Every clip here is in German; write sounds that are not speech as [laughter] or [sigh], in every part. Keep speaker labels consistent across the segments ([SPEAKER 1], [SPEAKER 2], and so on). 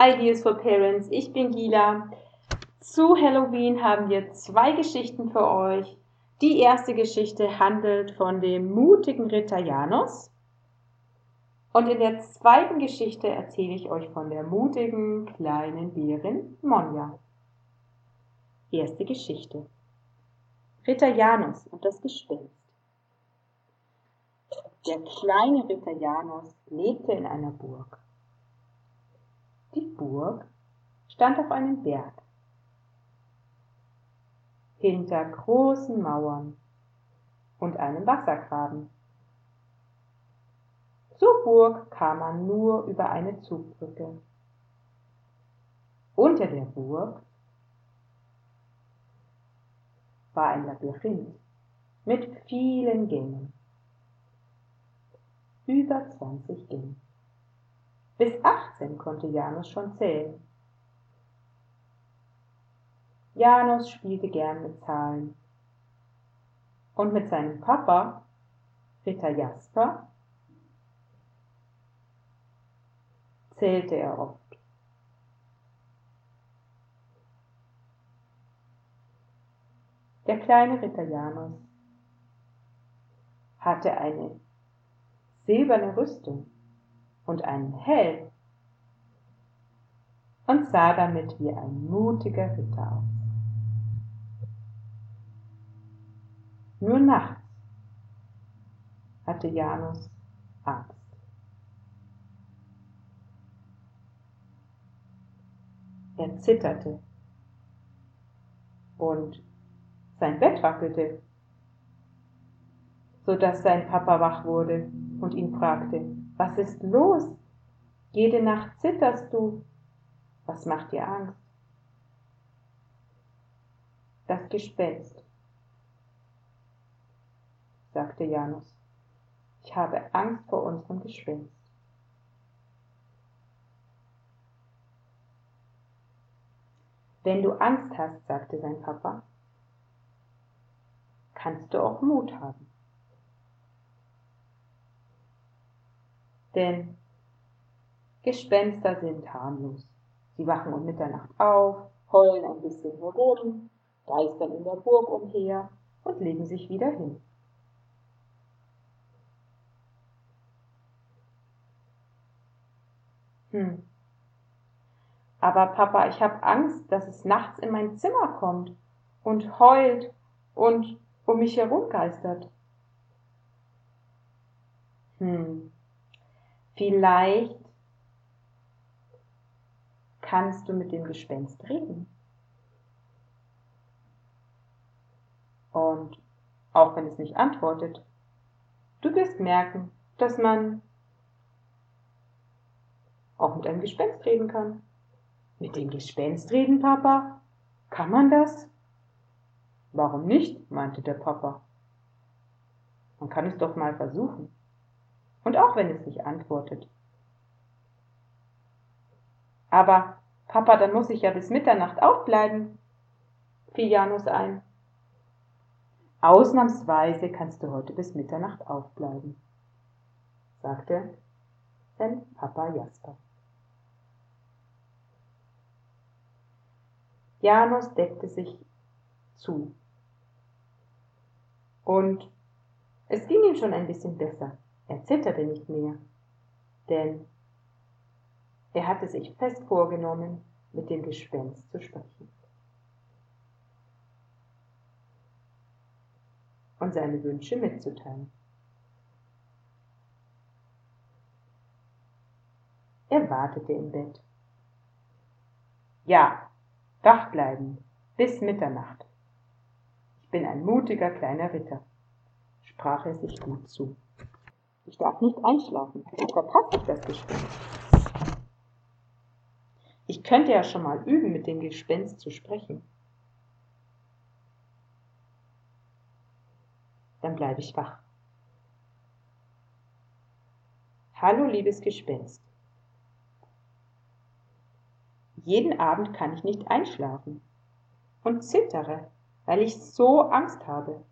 [SPEAKER 1] Ideas for Parents. Ich bin Gila. Zu Halloween haben wir zwei Geschichten für euch. Die erste Geschichte handelt von dem mutigen Ritter Janus. Und in der zweiten Geschichte erzähle ich euch von der mutigen kleinen Bärin Monja. Erste Geschichte. Ritter Janus und das Gespenst. Der kleine Ritter Janus lebte in einer Burg. Die Burg stand auf einem Berg. Hinter großen Mauern und einem Wassergraben. Zur Burg kam man nur über eine Zugbrücke. Unter der Burg war ein Labyrinth mit vielen Gängen. Über zwanzig Gänge. Bis 18 konnte Janus schon zählen. Janus spielte gern mit Zahlen. Und mit seinem Papa, Ritter Jasper, zählte er oft. Der kleine Ritter Janus hatte eine silberne Rüstung und einen Helm und sah damit wie ein mutiger Ritter aus. Nur nachts hatte Janus Angst. Er zitterte und sein Bett wackelte, so dass sein Papa wach wurde und ihn fragte, was ist los? Jede Nacht zitterst du. Was macht dir Angst? Das Gespenst, sagte Janus. Ich habe Angst vor unserem Gespenst. Wenn du Angst hast, sagte sein Papa, kannst du auch Mut haben. Denn Gespenster sind harmlos. Sie wachen um Mitternacht auf, heulen ein bisschen herum, geistern in der Burg umher und legen sich wieder hin. Hm. Aber Papa, ich habe Angst, dass es nachts in mein Zimmer kommt und heult und um mich herumgeistert. Hm. Vielleicht kannst du mit dem Gespenst reden. Und auch wenn es nicht antwortet, du wirst merken, dass man auch mit einem Gespenst reden kann. Mit dem Gespenst reden, Papa? Kann man das? Warum nicht? meinte der Papa. Man kann es doch mal versuchen. Und auch wenn es nicht antwortet. Aber, Papa, dann muss ich ja bis Mitternacht aufbleiben, fiel Janus ein. Ausnahmsweise kannst du heute bis Mitternacht aufbleiben, sagte sein Papa Jasper. Janus deckte sich zu. Und es ging ihm schon ein bisschen besser. Er zitterte nicht mehr, denn er hatte sich fest vorgenommen, mit dem Gespenst zu sprechen. Und seine Wünsche mitzuteilen. Er wartete im Bett. Ja, wach bleiben, bis Mitternacht. Ich bin ein mutiger kleiner Ritter, sprach er sich gut zu. Ich darf nicht einschlafen, sonst verpasse ich das Gespenst. Ich könnte ja schon mal üben, mit dem Gespenst zu sprechen. Dann bleibe ich wach. Hallo, liebes Gespenst. Jeden Abend kann ich nicht einschlafen und zittere, weil ich so Angst habe.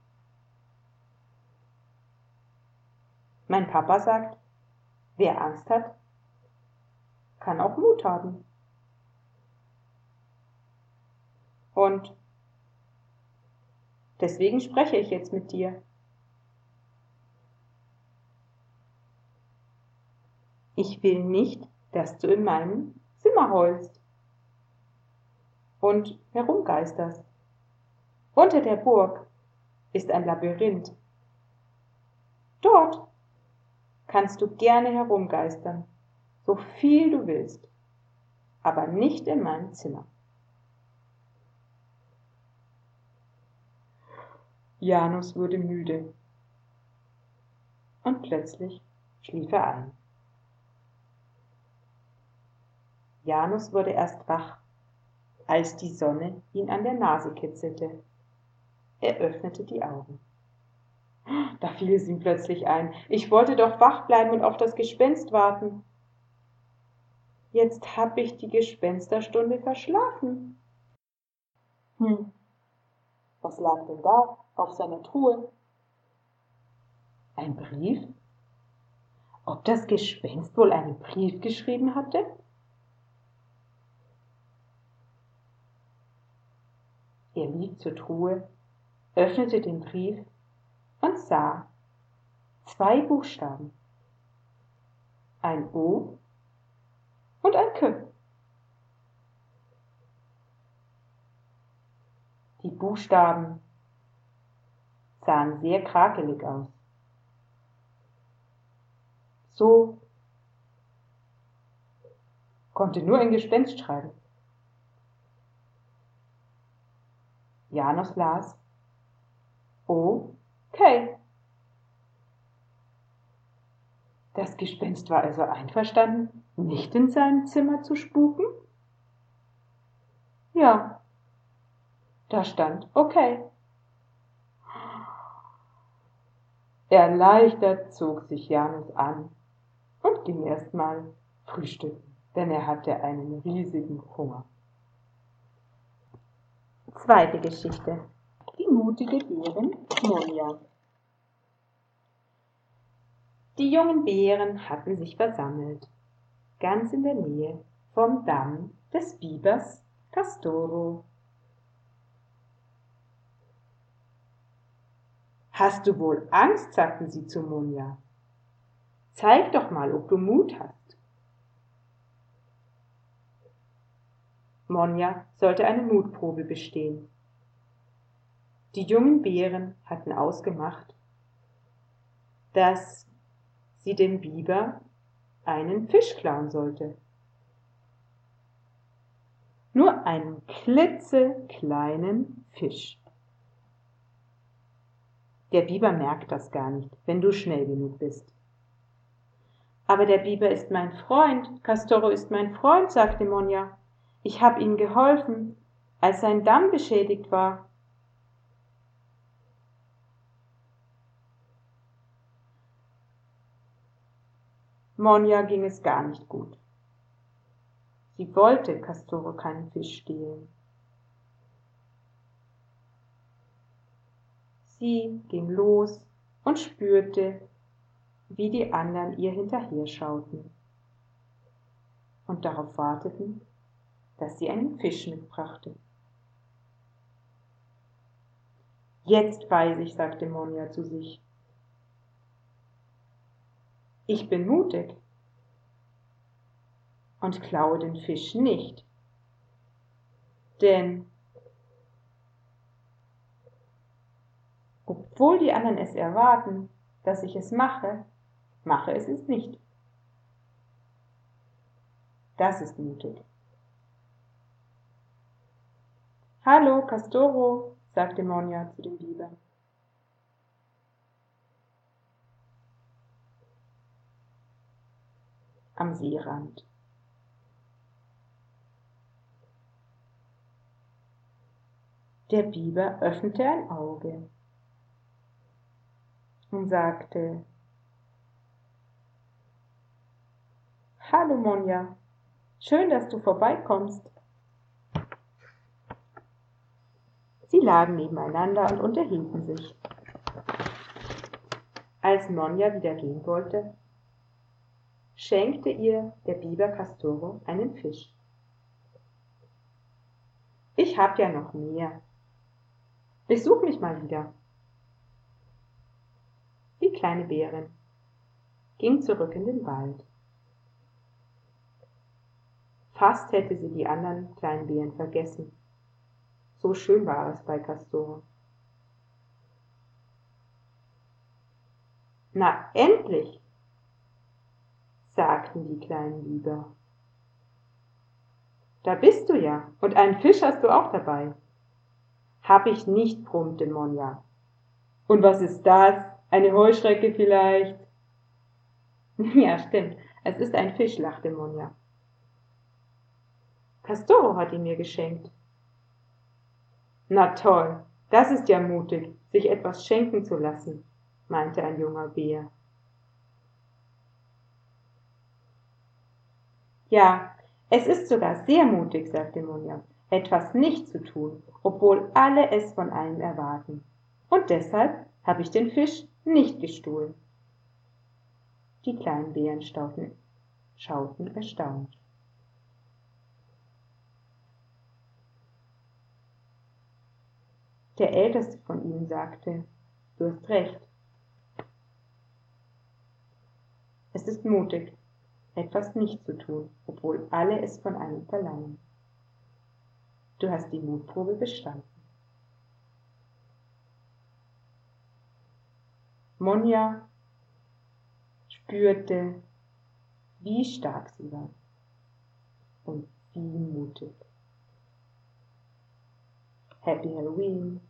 [SPEAKER 1] Mein Papa sagt, wer Angst hat, kann auch Mut haben. Und deswegen spreche ich jetzt mit dir. Ich will nicht, dass du in meinem Zimmer heulst und herumgeisterst. Unter der Burg ist ein Labyrinth. Dort kannst du gerne herumgeistern, so viel du willst, aber nicht in meinem Zimmer. Janus wurde müde und plötzlich schlief er ein. Janus wurde erst wach, als die Sonne ihn an der Nase kitzelte. Er öffnete die Augen. Da fiel es ihm plötzlich ein. Ich wollte doch wach bleiben und auf das Gespenst warten. Jetzt hab ich die Gespensterstunde verschlafen. Hm, was lag denn da auf seiner Truhe? Ein Brief? Ob das Gespenst wohl einen Brief geschrieben hatte? Er lief zur Truhe, öffnete den Brief und sah zwei Buchstaben. Ein O und ein K. Die Buchstaben sahen sehr krakelig aus. So konnte nur ein Gespenst schreiben. Janus las Okay. Das Gespenst war also einverstanden, nicht in seinem Zimmer zu spuken? Ja, da stand okay. Erleichtert zog sich Janus an und ging erstmal frühstücken, denn er hatte einen riesigen Hunger. Zweite Geschichte. Die mutige Bären Monja. Die jungen Bären hatten sich versammelt, ganz in der Nähe vom Damm des Bibers Castoro. Hast du wohl Angst? sagten sie zu Monja. Zeig doch mal, ob du Mut hast. Monja sollte eine Mutprobe bestehen. Die jungen Bären hatten ausgemacht, dass sie dem Biber einen Fisch klauen sollte. Nur einen klitzekleinen Fisch. Der Biber merkt das gar nicht, wenn du schnell genug bist. Aber der Biber ist mein Freund, Castoro ist mein Freund, sagte Monja. Ich habe ihm geholfen, als sein Damm beschädigt war. Monja ging es gar nicht gut. Sie wollte Castoro keinen Fisch stehlen. Sie ging los und spürte, wie die anderen ihr hinterher schauten und darauf warteten, dass sie einen Fisch mitbrachte. Jetzt weiß ich, sagte Monja zu sich. Ich bin mutig und klaue den Fisch nicht, denn obwohl die anderen es erwarten, dass ich es mache, mache es es nicht. Das ist mutig. Hallo, Castoro, sagte Monja zu dem Biber. Am Seerand. Der Biber öffnete ein Auge und sagte, Hallo Monja, schön, dass du vorbeikommst. Sie lagen nebeneinander und unterhielten sich. Als Monja wieder gehen wollte, schenkte ihr der Biber Castoro einen Fisch. Ich hab ja noch mehr. Besuch mich mal wieder. Die kleine Bärin ging zurück in den Wald. Fast hätte sie die anderen kleinen Bären vergessen. So schön war es bei Castor. Na endlich, sagten die kleinen Biber. Da bist du ja, und einen Fisch hast du auch dabei. Hab ich nicht, brummte Monja. Und was ist das? Eine Heuschrecke vielleicht? [laughs] Ja, stimmt, es ist ein Fisch, lachte Monja. Castoro hat ihn mir geschenkt. Na toll, das ist ja mutig, sich etwas schenken zu lassen, meinte ein junger Bär. Ja, es ist sogar sehr mutig, sagte Monja, etwas nicht zu tun, obwohl alle es von einem erwarten. Und deshalb habe ich den Fisch nicht gestohlen. Die kleinen stauten, schauten erstaunt. Der älteste von ihnen sagte, du hast recht. Es ist mutig, etwas nicht zu tun, obwohl alle es von einem verlangen. Du hast die Mutprobe bestanden. Monja spürte, wie stark sie war und wie mutig. Happy Halloween!